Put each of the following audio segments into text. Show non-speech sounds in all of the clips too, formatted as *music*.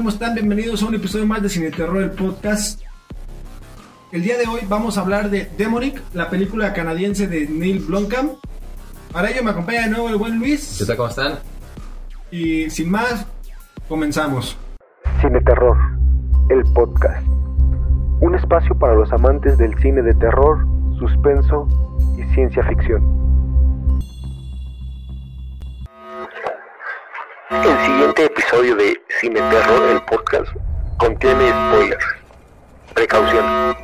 ¿Cómo están? Bienvenidos a un episodio más de Cine Terror, el podcast. El día de hoy vamos a hablar de Demonic, la película canadiense de Neil Blomkamp. Para ello me acompaña de nuevo el buen Luis. ¿Qué tal? ¿Cómo están? Y sin más, comenzamos. Cine Terror, el podcast. Un espacio para los amantes del cine de terror, suspenso y ciencia ficción. Siguiente episodio de Cine Terror, el podcast, contiene spoilers. Precaución.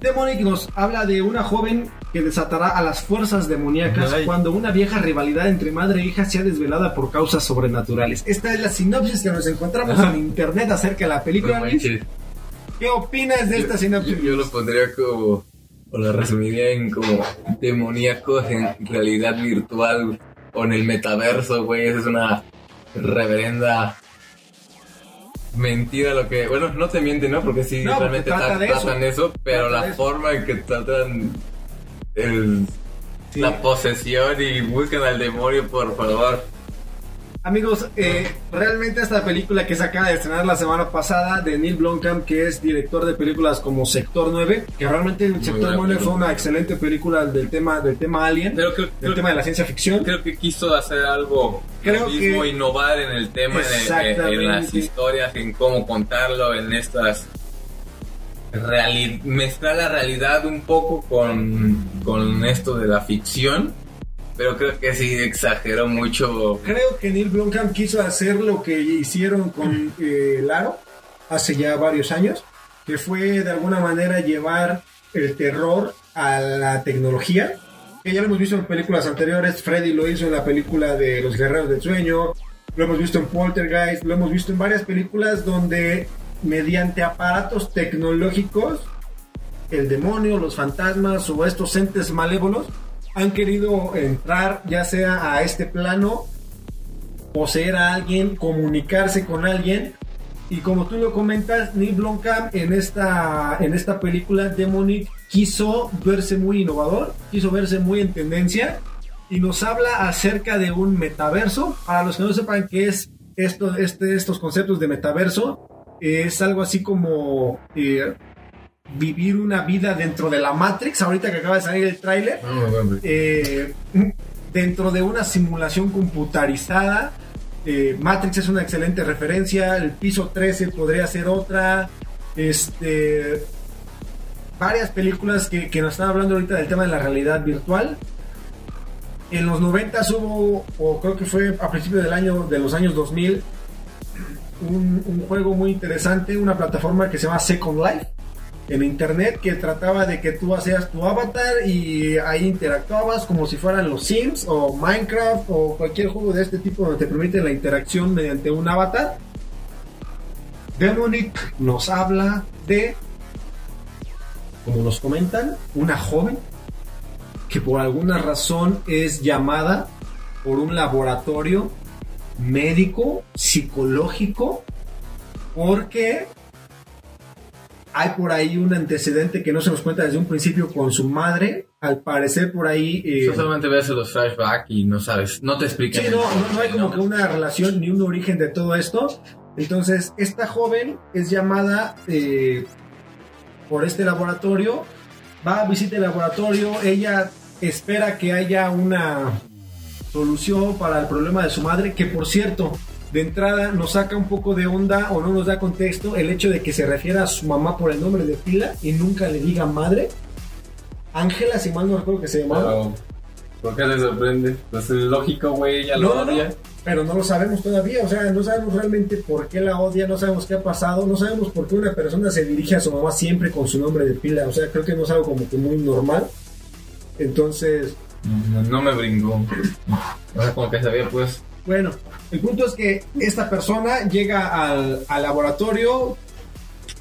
Demonic nos habla de una joven que desatará a las fuerzas demoníacas Ay. cuando una vieja rivalidad entre madre e hija sea desvelada por causas sobrenaturales. Esta es la sinopsis que nos encontramos en internet acerca de la película. No. ¿Qué opinas de esta Yo, sinopsis? yo lo pondría como, o lo resumiría en como demoníacos en realidad virtual o en el metaverso, güey. Esa es una reverenda mentira lo que... Bueno, no te mienten, ¿no? Porque sí, No, porque realmente trata tra- de eso. tratan eso, pero Trata la eso. forma en que tratan el- Sí. la posesión y buscan al demonio, por favor. Amigos, eh, realmente esta película que se acaba de estrenar la semana pasada de Neil Blomkamp, que es director de películas como Sector 9, que realmente el Sector buena 9 fue una excelente película del tema del tema Alien, Pero creo, del creo- tema de la ciencia ficción. creo que quiso hacer algo Creo mismo, que- innovar en el tema, en, el- en- en las historias, en cómo contarlo, en estas mezclar la realidad un poco con, con esto de la ficción, pero creo que sí exageró mucho. Creo que Neil Blomkamp quiso hacer lo que hicieron con eh, Laro hace ya varios años, que fue de alguna manera llevar el terror a la tecnología. Que ya lo hemos visto en películas anteriores, Freddy lo hizo en la película de Los Guerreros del Sueño, lo hemos visto en Poltergeist, lo hemos visto en varias películas donde mediante aparatos tecnológicos el demonio, los fantasmas o estos entes malévolos han querido entrar ya sea a este plano, poseer a alguien, comunicarse con alguien. Y como tú lo comentas, Neil Blomkamp en esta, en esta película Demonic quiso verse muy innovador, quiso verse muy en tendencia y nos habla acerca de un metaverso. Para los que no sepan qué es esto, este, estos conceptos de metaverso, es algo así como eh, vivir una vida dentro de la Matrix. Ahorita que acaba de salir el tráiler, eh, dentro de una simulación computarizada. Eh, Matrix es una excelente referencia. El piso 13 podría ser otra. Este. Varias películas que, que nos están hablando ahorita del tema de la realidad virtual. En los 90 hubo, o creo que fue a principios del año, de los años 2000, un, un juego muy interesante, una plataforma que se llama Second Life en internet que trataba de que tú hacías tu avatar y ahí interactuabas como si fueran los Sims o Minecraft o cualquier juego de este tipo donde te permite la interacción mediante un avatar. Demonic nos habla de, como nos comentan, una joven que por alguna razón es llamada por un laboratorio médico, psicológico, porque hay por ahí un antecedente que no se nos cuenta desde un principio con su madre. Al parecer por ahí... eh, solamente ves los flashbacks y no sabes, no te explican. Sí, no, no, no hay como que una relación ni un origen de todo esto. Entonces, esta joven es llamada eh, por este laboratorio, va a visitar el laboratorio, ella espera que haya una solución para el problema de su madre, que por cierto, de entrada nos saca un poco de onda o no nos da contexto el hecho de que se refiera a su mamá por el nombre de pila y nunca le diga madre. Ángela, si mal no recuerdo que se llamaba. Pero, ¿Por qué le sorprende? Pues es lógico, güey, ella lo No, no, no, odia. pero no lo sabemos todavía, o sea, no sabemos realmente por qué la odia, no sabemos qué ha pasado, no sabemos por qué una persona se dirige a su mamá siempre con su nombre de pila, o sea, creo que no es algo como que muy normal. Entonces, No, no me brincó. O sea, como que sabía, pues. bueno, el punto es que esta persona llega al, al laboratorio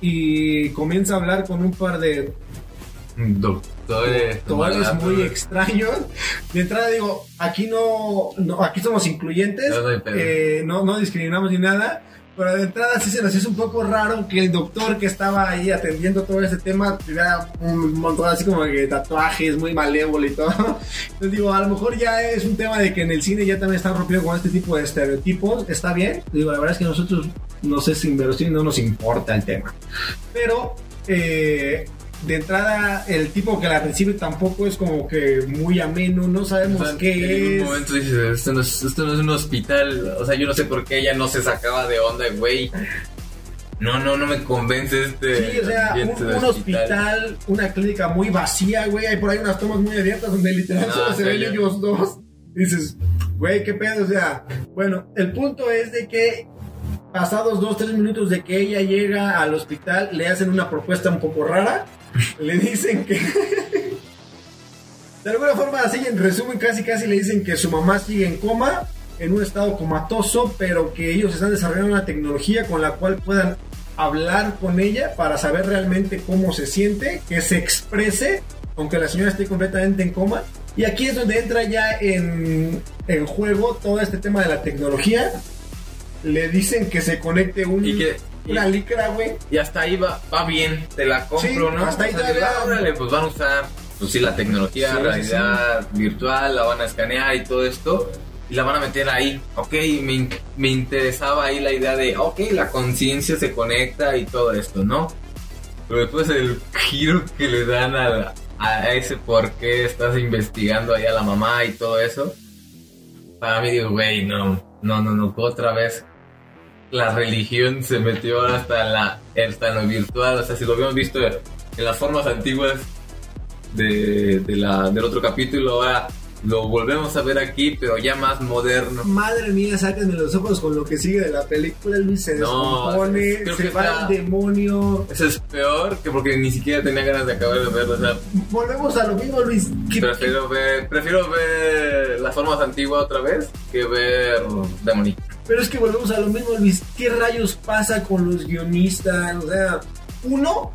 y comienza a hablar con un par de Doctores, doctores muy extraños. De entrada digo, aquí no, no aquí somos incluyentes, No, eh, no, no discriminamos ni nada, Pero de entrada sí se nos hizo un poco raro que el doctor que estaba ahí atendiendo todo ese tema tuviera un montón así como de tatuajes, muy malévolo y todo. *laughs* Entonces digo, a lo mejor ya es un tema de que en el cine ya también están rompiendo con este tipo de estereotipos. Está bien. Digo, la verdad es que nosotros, no sé si inverosímil no nos importa el tema. Pero eh, de entrada el tipo que la recibe tampoco es como que muy ameno, no sabemos O sea, qué en es. un momento dices, esto no, es, esto no es un hospital. O sea, yo no sé por qué ella no se sacaba de onda, güey. No, no, no me convence este. Sí, o sea, un, hospital, una clínica muy vacía, güey. Hay por ahí unas tomas muy abiertas donde literal Ah, solo se ven ellos dos. Dices, güey, qué pedo. O sea, bueno, el punto es de que pasados dos, tres minutos de que ella llega al hospital, le hacen una propuesta un poco rara. Le dicen que. De alguna forma, así en resumen, casi casi le dicen que su mamá sigue en coma, en un estado comatoso, pero que ellos están desarrollando una tecnología con la cual puedan hablar con ella para saber realmente cómo se siente, que se exprese, aunque la señora esté completamente en coma. Y aquí es donde entra ya en, en juego todo este tema de la tecnología. Le dicen que se conecte un, Y que- una licra, güey. Y hasta ahí va, va bien, te la compro, Sí, ¿no? hasta ahí O sea, órale, pues van a usar, pues sí, la tecnología, Sí, sí, realidad virtual, la van a escanear y todo esto, y la van a meter ahí. Ok, me, me interesaba ahí la idea de, ok, la conciencia se conecta y todo esto, ¿no? Pero después el giro que le dan a, a ese por qué estás investigando ahí a la mamá y todo eso, para mí digo, güey, no, no, no, no, otra vez la religión se metió hasta en, la, hasta en lo virtual, o sea, si lo habíamos visto en las formas antiguas de, de la, del otro capítulo, ahora lo volvemos a ver aquí, pero ya más moderno. Madre mía, sáquenme los ojos con lo que sigue de la película. Luis se No, descompone, creo se que va está- al demonio. Eso es peor que porque ni siquiera tenía ganas de acabar de verlo, o sea, Volvemos a lo mismo, Luis. ¿Qué- prefiero ver, prefiero ver las formas antiguas otra vez que ver Demonic. Pero es que volvemos a lo mismo, Luis. ¿Qué rayos pasa con los guionistas? O sea, uno,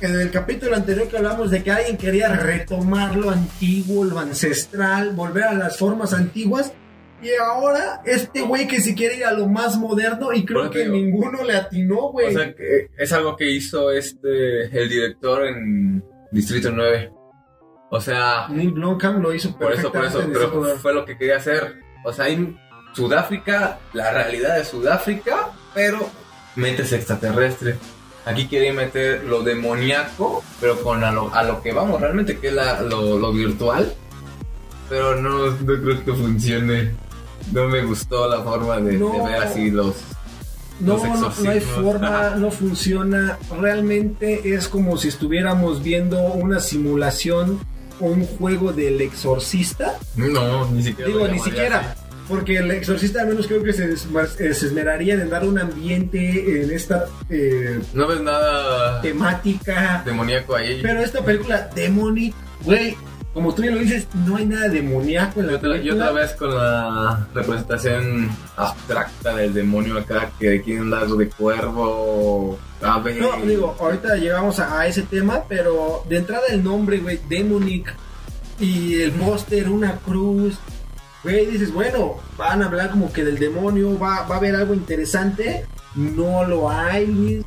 en el capítulo anterior que hablamos de que alguien quería retomar lo antiguo, lo ancestral, volver a las formas antiguas. Y ahora, este güey que se quiere ir a lo más moderno y creo que ninguno le atinó, güey. O sea, que es algo que hizo este el director en Distrito 9. O sea, Neil Blomkamp lo hizo por eso, por eso, perfectamente pero fue lo que quería hacer. O sea, hay Sudáfrica, la realidad de Sudáfrica, pero mentes extraterrestre. Aquí quiere meter lo demoníaco, pero con a lo, a lo que vamos realmente, que es la- lo, lo virtual. Pero no, no creo que funcione. No me gustó la forma de, de No. ver así los, No, no, no hay forma, no funciona. Realmente es como si estuviéramos viendo una simulación o un juego del exorcista. No, ni siquiera. Digo, ni siquiera. así. Porque el exorcista al menos creo que se, eh, se esmeraría en dar un ambiente en esta eh, No ves nada temática. demoníaco ahí. Pero esta película, Demonic, güey, como tú ya lo dices, no hay nada demoníaco en la otra, y película. otra vez con la representación abstracta del demonio acá que quieren dar de cuervo, ave. No, digo, ahorita llegamos a, a ese tema, pero de entrada el nombre, güey, Demonic y el póster, una cruz, güey, dices, bueno, van a hablar como que del demonio, va, va a haber algo interesante, no lo hay.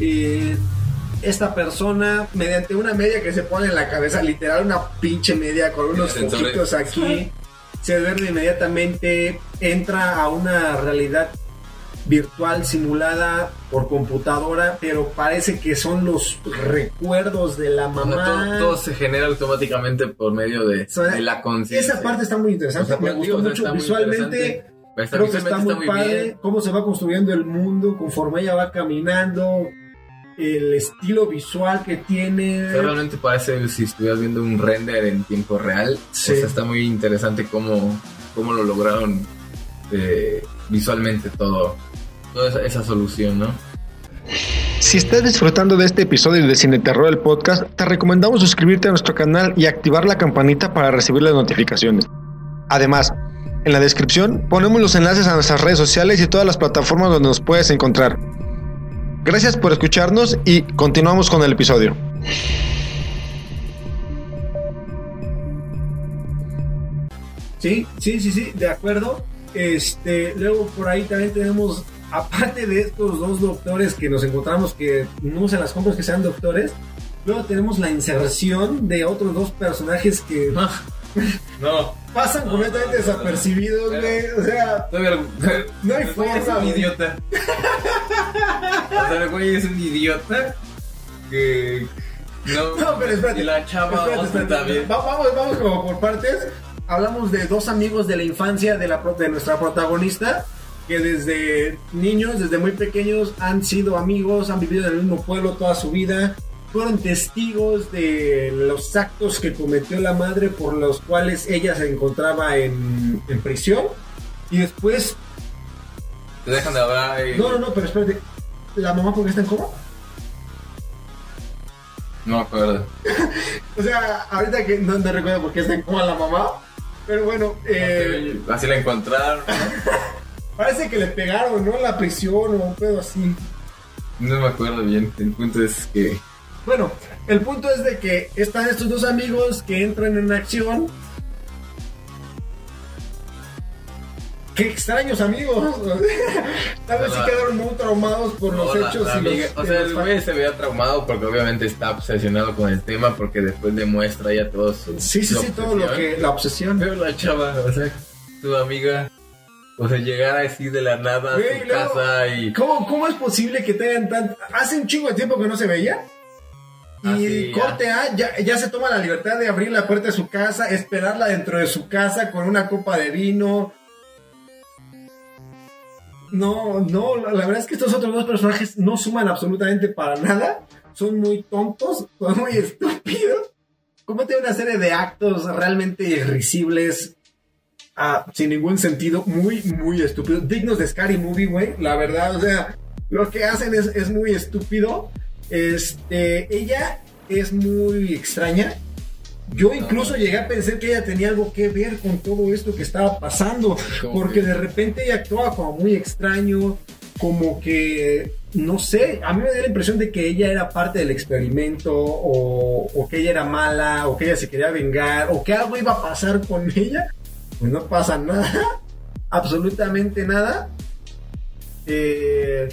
Eh, esta persona, mediante una media que se pone en la cabeza, literal, una pinche media con unos foquitos aquí, se duerme inmediatamente, entra a una realidad virtual simulada por computadora, pero parece que son los recuerdos de la O sea, mamá. todo, todo se genera automáticamente por medio de, O sea, de la conciencia. Esa parte está muy interesante, O sea, me gustó mucho visualmente. Creo que está muy, padre bien. cómo se va construyendo el mundo conforme ella va caminando, el estilo visual que tiene. O sea, realmente parece si estuvieras viendo un render en tiempo real. Sí. O sea, está muy interesante cómo, cómo lo lograron eh, visualmente todo. Toda esa, esa solución, ¿no? Si estás disfrutando de este episodio de Cine Terror el podcast, te recomendamos suscribirte a nuestro canal y activar la campanita para recibir las notificaciones. Además, en la descripción ponemos los enlaces a nuestras redes sociales y todas las plataformas donde nos puedes encontrar. Gracias por escucharnos y continuamos con el episodio. Sí, sí, sí, sí, de acuerdo. Este, luego por ahí también tenemos aparte de estos dos doctores que nos encontramos que no se las compras que sean doctores, luego tenemos la inserción de otros dos personajes que *laughs* No. pasan completamente desapercibidos, güey. O sea, No hay el güey es forma, un idiota. *laughs* o sea, el güey es un idiota que. No, no, pero espérate. Y la chava espérate, espérate. también. Va- Vamos, vamos como por partes. Hablamos de dos amigos de la infancia de, la, de nuestra protagonista que desde niños, desde muy pequeños, han sido amigos, han vivido en el mismo pueblo toda su vida, fueron testigos de los actos que cometió la madre por los cuales ella se encontraba en, en prisión. Y después, Te dejan de hablar y. no, no, no, pero espérate, ¿la mamá por qué está en coma? No me acuerdo. *laughs* O sea, ahorita que no te recuerdo por qué está en coma la mamá, pero bueno, eh, Así la encontraron. *laughs* parece que le pegaron, ¿no? En la prisión o un pedo así. No me acuerdo bien. El punto es que. Bueno, el punto es de que están estos dos amigos que entran en acción. Qué extraños amigos. *laughs* Tal vez sí quedaron muy traumados por los la- hechos la y los- o sea, el güey se veía traumado porque obviamente está obsesionado con el tema porque después demuestra ya todo su. Sí, sí, sí, todo lo que. La obsesión. Pero la chava, o sea, tu amiga, o sea, llegar así de la nada a su luego- casa y. ¿Cómo, ¿Cómo es posible que tengan tan... Hace un chingo de tiempo que no se veía. Y Ah, sí, ya. corte A, ya, ya se toma la libertad de abrir la puerta de su casa, esperarla dentro de su casa con una copa de vino. No, no, la verdad es que estos otros dos personajes no suman absolutamente para nada. Son muy tontos, *laughs* son muy estúpidos. Cometen una serie de actos realmente irrisibles, ah, sin ningún sentido, muy, muy estúpidos. Dignos de Scary Movie, güey, la verdad, o sea, lo que hacen es, es muy estúpido. Este, ella es muy extraña. Yo incluso llegué a pensar que ella tenía algo que ver con todo esto que estaba pasando, ¿Cómo porque que? de repente ella actuaba como muy extraño, como que, no sé, a mí me dio la impresión de que ella era parte del experimento, o, o que ella era mala, o que ella se quería vengar, o que algo iba a pasar con ella. Pues no pasa nada, *laughs* absolutamente nada. Eh,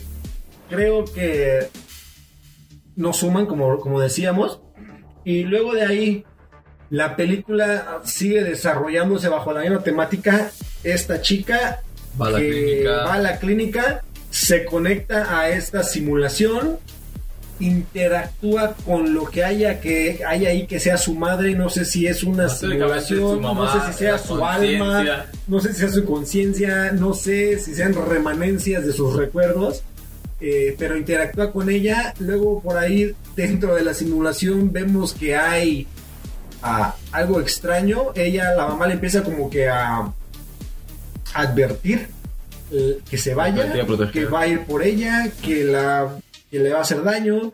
creo que no suman, como, como decíamos. Y luego de ahí, la película sigue desarrollándose bajo la misma temática. Esta chica Va a la clínica. va a la clínica, se conecta a esta simulación, interactúa con lo que haya que haya ahí que sea su madre, no sé si es una No, simulación, mamá, no sé si sea su alma, no sé si sea su conciencia, no sé si sean remanencias de sus recuerdos, eh, pero interactúa con ella. Luego por ahí dentro de la simulación vemos que hay ah, algo extraño. Ella, la mamá le empieza como que a advertir eh, que se vaya, a que va a ir por ella, que, la, que le va a hacer daño.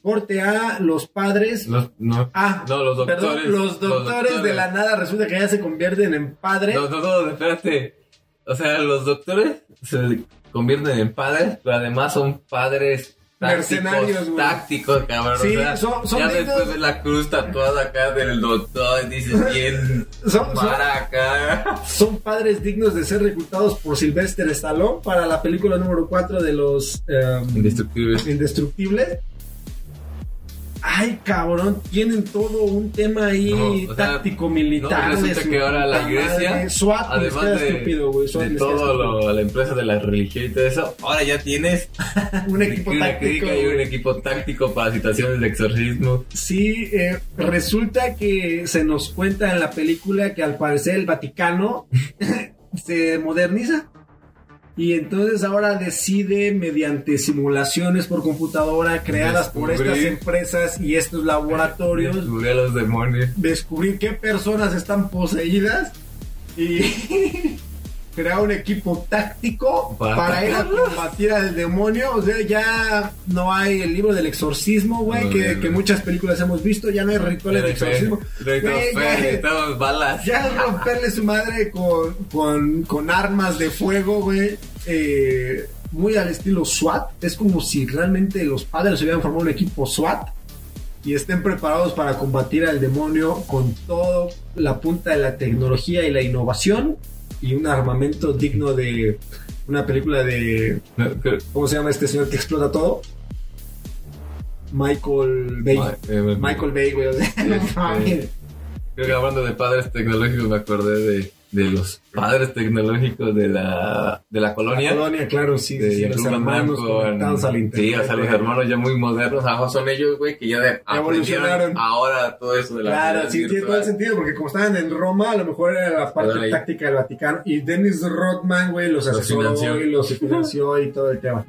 Corte a los padres. Los, no, Ah, no, los doctores. Perdón, los doctores de la nada resulta que ya se convierten en padres. No, no, no, espérate. O sea, los doctores se convierten en padres, pero además son padres tácticos, Mercenarios, güey. tácticos, cabrón. Sí, o sea, son- son ya dignos- después de la cruz tatuada acá del doctor, dices bien *laughs* Son- para acá. son padres dignos de ser reclutados por Sylvester Stallone para la película número 4 de los eh, Indestructibles. Indestructibles. Ay, cabrón, tienen todo un tema ahí No, o sea, táctico militar. no, resulta su que ahora la iglesia. SWAT además de, estúpido, güey. SWAT de todo lo, la empresa de la religión y todo eso, ahora ya tienes *laughs* un equipo una táctico. y un equipo táctico para situaciones de exorcismo. Sí, eh, resulta que se nos cuenta en la película que al parecer el Vaticano *laughs* se moderniza y entonces ahora decide mediante simulaciones por computadora creadas por estas empresas y estos laboratorios Descubrí a los demonios. descubrir qué personas están poseídas y *laughs* crear un equipo táctico Para para, ir a combatir al demonio. O sea, ya no hay el libro del exorcismo, güey, No, que, ya no. que muchas películas hemos visto. Ya no hay rituales de exorcismo. Balas. ya romperle su madre con, con, con armas de fuego, güey. Eh, muy al estilo SWAT. Es como si realmente los padres hubieran formado un equipo SWAT y estén preparados para combatir al demonio con todo la punta de la tecnología y la innovación y un armamento digno de una película de. ¿Cómo se llama este señor que explota todo? Michael Bay. Ma- eh, Michael Bay, güey. *laughs* no. Creo que hablando de padres tecnológicos me acordé de, de los padres tecnológicos de la, de la colonia. La colonia, claro, sí. sí, sí, los hermanos conectados al Sí, internet. o sea, los hermanos ya muy modernos. Ahora son ellos, güey, que ya de- Evolucionaron. ahora todo eso de la Claro, sí, tiene todo el sentido, porque como estaban en Roma, a lo mejor era la parte táctica del Vaticano. Y Dennis Rodman, güey, los Los asesoró financió. y los financió y todo el tema.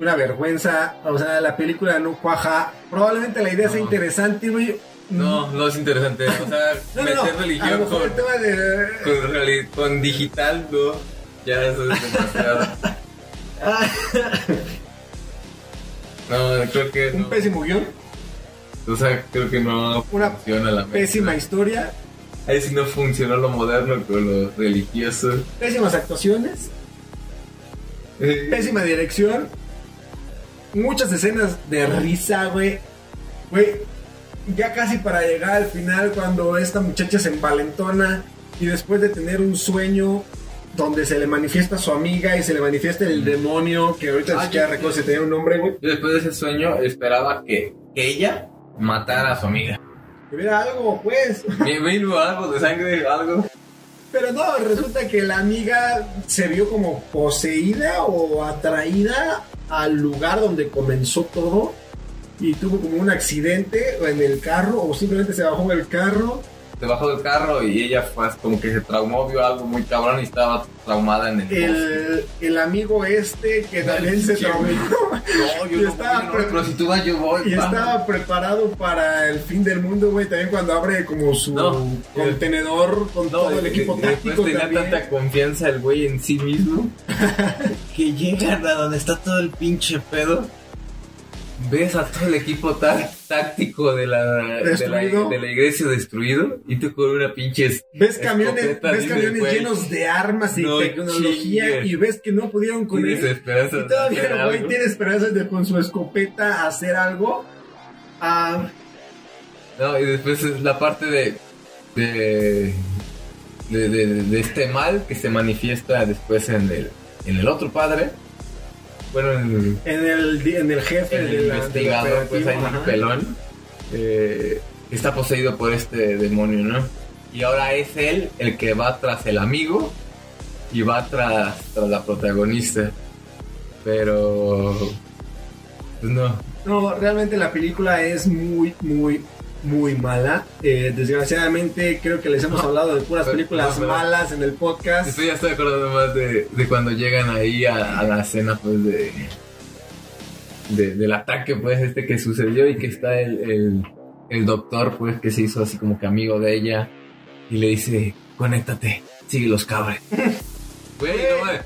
Una vergüenza, o sea, la película no cuaja. Probablemente la idea sea No. interesante, güey. No, no es interesante. O sea, *laughs* No, meter no. Religión con, el tema de. con, reali- con digital, no. Ya eso es demasiado. *laughs* No, creo que Un pésimo guion, O sea, creo que no Una funciona la mezcla. pésima historia, Ahí sí no funcionó lo moderno con lo religioso. pésimas actuaciones, Eh, pésima dirección, muchas escenas de risa, güey. Güey, ya casi para llegar al final, cuando esta muchacha se envalentona y después de tener un sueño donde se le manifiesta a su amiga y se le manifiesta el demonio, que ahorita ni siquiera recuerdo si tenía un nombre, güey. Yo después de ese sueño esperaba que, que ella matara a su amiga. Que hubiera algo, pues. Algo de sangre, algo. Pero no, resulta que la amiga se vio como poseída o atraída al lugar donde comenzó todo y tuvo como un accidente en el carro o simplemente se bajó del carro. Se bajó del carro y ella fue como que se traumó, vio algo muy cabrón y estaba traumada en el. El, el amigo este que también se traumó. No, yo *laughs* Y no, estaba voy, no, pre- pero si tú vas, yo voy. y estaba preparado para el fin del mundo, güey. También cuando abre como su No. contenedor con No, todo el y- equipo y táctico tenía también. tanta confianza el güey en sí mismo *laughs* que llegan a donde está todo el pinche pedo. Ves a todo el equipo tá- táctico de la, de la, Destruido. de la iglesia destruido y tú con una pinche es- Ves camiones, ves camiones llenos de armas y no tecnología chingues. y ves que no pudieron con él. Y todavía el güey tiene esperanzas de con su escopeta hacer algo. Ah, No, y después es la parte de de, de, de- de este mal que se manifiesta después en el, en el otro padre. Bueno, en el, en el, en el jefe el de la- del investigador, pues hay un pelón. eh, está poseído por este demonio, ¿no? Y ahora es él el que va tras el amigo y va tras, tras la protagonista. Pero. Pues no. No, realmente la película es muy, muy, muy mala. Eh, desgraciadamente creo que les hemos hablado de puras películas no, malas en el podcast. Estoy ya estoy acordando más de, de cuando llegan ahí a, a la escena pues de, de- del ataque pues este que sucedió y que está el, el, el doctor pues que se hizo así como que amigo de ella y le dice conéctate, sigue los cabres. *laughs* Güey, no mames.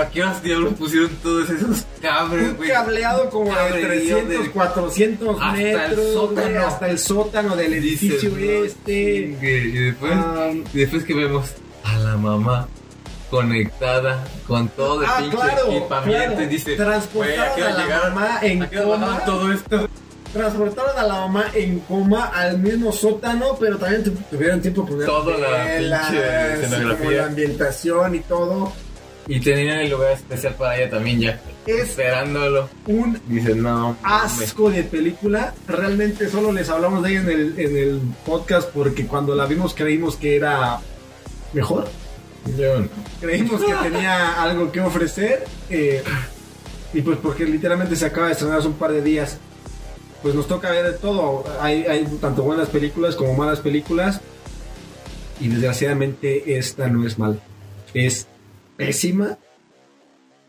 ¿A qué horas diablos pusieron todos esos cabres, Un güey? cableado como de Cablerío 300, de- 400 Hasta el metros sótano. güey, hasta el sótano del edificio Dices, no este. Y después, Ah, y después que vemos a la mamá conectada con todo el Ah, pinche claro, equipamiento claro. y dice, Transportaron "Güey, ¿a a la llegaron? mamá en ¿A qué hora bajaron coma? todo esto? transportaron a la mamá en coma al mismo sótano, pero también tu- tuvieron tiempo de poner Toda la velas, pinche escenografía. la ambientación y todo. Y tenían el lugar especial para ella también ya, Es esperándolo. un Dice, no, mames". asco de película. Realmente solo les hablamos de ella en el, en el podcast porque cuando la vimos creímos que era mejor. Yo no. Creímos que tenía algo que ofrecer. eh, y pues porque literalmente se acaba de estrenar hace un par de días. Pues nos toca ver de todo. Hay, hay tanto buenas películas como malas películas. Y desgraciadamente esta no es mala. Es pésima.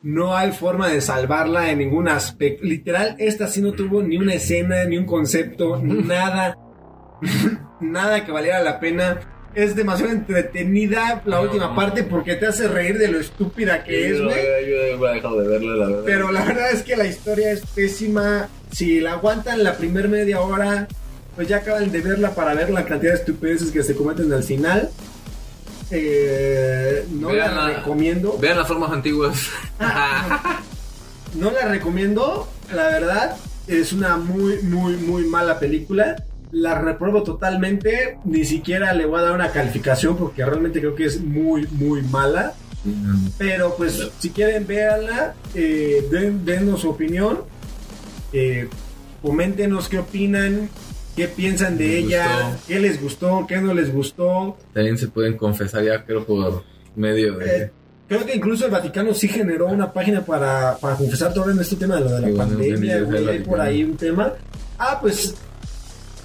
No hay forma de salvarla en ningún aspecto. Literal, esta sí no tuvo ni una escena, ni un concepto, nada. *laughs* nada que valiera la pena. Es demasiado entretenida la No. última parte porque te hace reír de lo estúpida que es, Yo, güey. yo, de verla, la verdad. Pero la verdad es que la historia es pésima. Si la aguantan la primer media hora, pues ya acaban de verla para ver la cantidad de estupideces que se cometen al final. Eh, no la recomiendo. Vean las formas antiguas. No la recomiendo, la verdad. Es una muy, muy, muy mala película. La repruebo totalmente. Ni siquiera le voy a dar una calificación porque realmente creo que es muy, muy mala. Pero pues si quieren véanla, eh, den, denos su opinión, eh, coméntenos qué opinan, qué piensan de Les ella, gustó. qué les gustó, qué no les gustó. También se pueden confesar ya, creo, por medio de... Eh, Creo que incluso el Vaticano sí generó una página para, para confesar todo en este tema de lo de la Sí, pandemia, güey, hay por ahí un tema. Ah, pues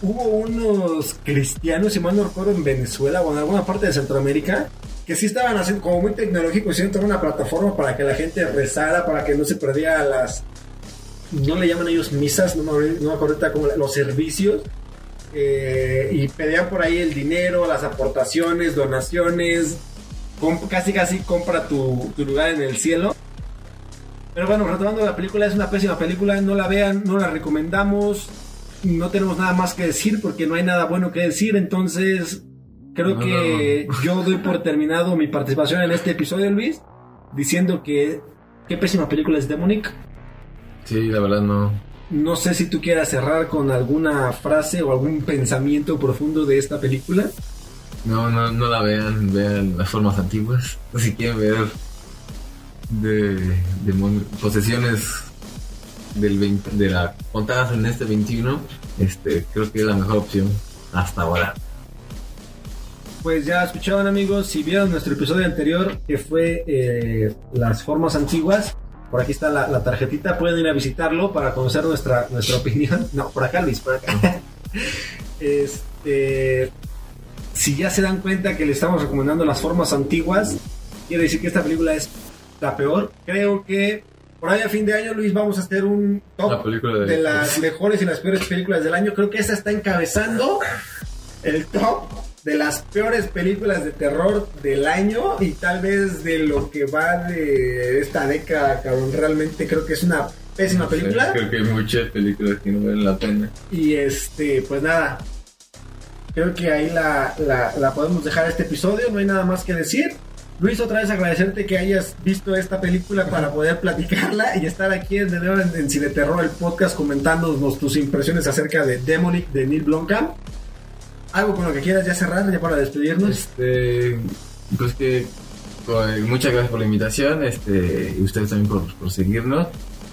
hubo unos cristianos, si mal no recuerdo, en Venezuela o en alguna parte de Centroamérica, que sí estaban haciendo como muy tecnológicos, hicieron toda una plataforma para que la gente rezara, para que no se perdiera las, no le llaman ellos misas, no me, no me acuerdo cómo, los servicios. eh, y pedían por ahí el dinero, las aportaciones, donaciones, casi casi compra tu, tu lugar en el cielo. Pero bueno, retomando la película, es una pésima película, no la vean, no la recomendamos, no tenemos nada más que decir porque no hay nada bueno que decir, entonces creo No, que yo doy por terminado mi participación en este episodio, Luis, diciendo que qué pésima película es Demonic. Sí, la verdad no. No sé si tú quieras cerrar con alguna frase o algún pensamiento profundo de esta película. No, no, no la vean, vean las formas antiguas. *laughs* Si quieren ver de, de posesiones del 20 de la contadas en este 21, este, creo que es la mejor opción hasta ahora. Pues ya escuchaban amigos, si vieron nuestro episodio anterior que fue eh, las formas antiguas, por aquí está la, la tarjetita, pueden ir a visitarlo para conocer nuestra, nuestra opinión. No, por acá Luis, por acá. *laughs* Este, si ya se dan cuenta que le estamos recomendando las formas antiguas, quiere decir que esta película es la peor. Creo que por ahí a fin de año Luis vamos a hacer un top La película de- de las mejores y las peores películas del año. Creo que esta está encabezando el top de las peores películas de terror del año y tal vez de lo que va de esta década, cabrón. Realmente creo que es una pésima película. Creo que hay muchas películas que no valen la pena. Y este, pues nada. Creo que ahí la, la, la podemos dejar este episodio. No hay nada más que decir. Luis, otra vez agradecerte que hayas visto esta película para poder platicarla y estar aquí de nuevo en, en Cine Terror, el podcast, comentándonos tus impresiones acerca de Demonic de Neil Blomkamp. Algo con lo que quieras ya cerrar, ya para despedirnos. Este, pues que pues, muchas gracias por la invitación, este, y ustedes también por, por seguirnos.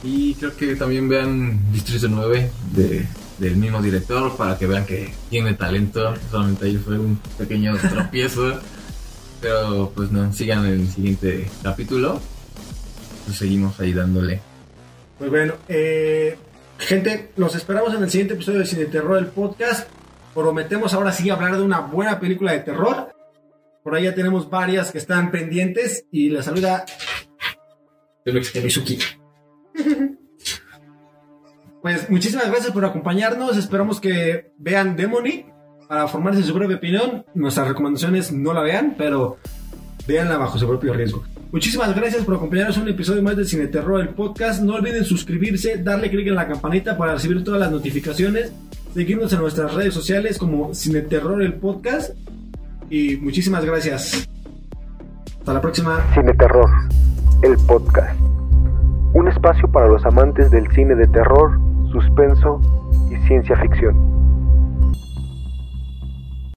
Y creo que también vean Distrito 9 de, del mismo director para que vean que tiene talento. Solamente ahí fue un pequeño *laughs* tropiezo. Pero pues no, sigan el siguiente capítulo. Pues seguimos ahí dándole. Pues bueno, eh, gente, los esperamos en el siguiente episodio de Cine Terror, el podcast. Prometemos ahora sí hablar de una buena película de terror. Por ahí ya tenemos varias que están pendientes y les saluda Mizuki. Pues muchísimas gracias por acompañarnos. Esperamos que vean Demonic para formarse su propia opinión. Nuestras recomendaciones no la vean, pero véanla bajo su propio riesgo. Muchísimas gracias por acompañarnos en un episodio más de Cine Terror, el podcast. No olviden suscribirse, darle clic en la campanita para recibir todas las notificaciones, seguirnos en nuestras redes sociales como Cine Terror, el podcast. Y muchísimas gracias. Hasta la próxima. Cine Terror, el podcast. Un espacio para los amantes del cine de terror, suspenso y ciencia ficción.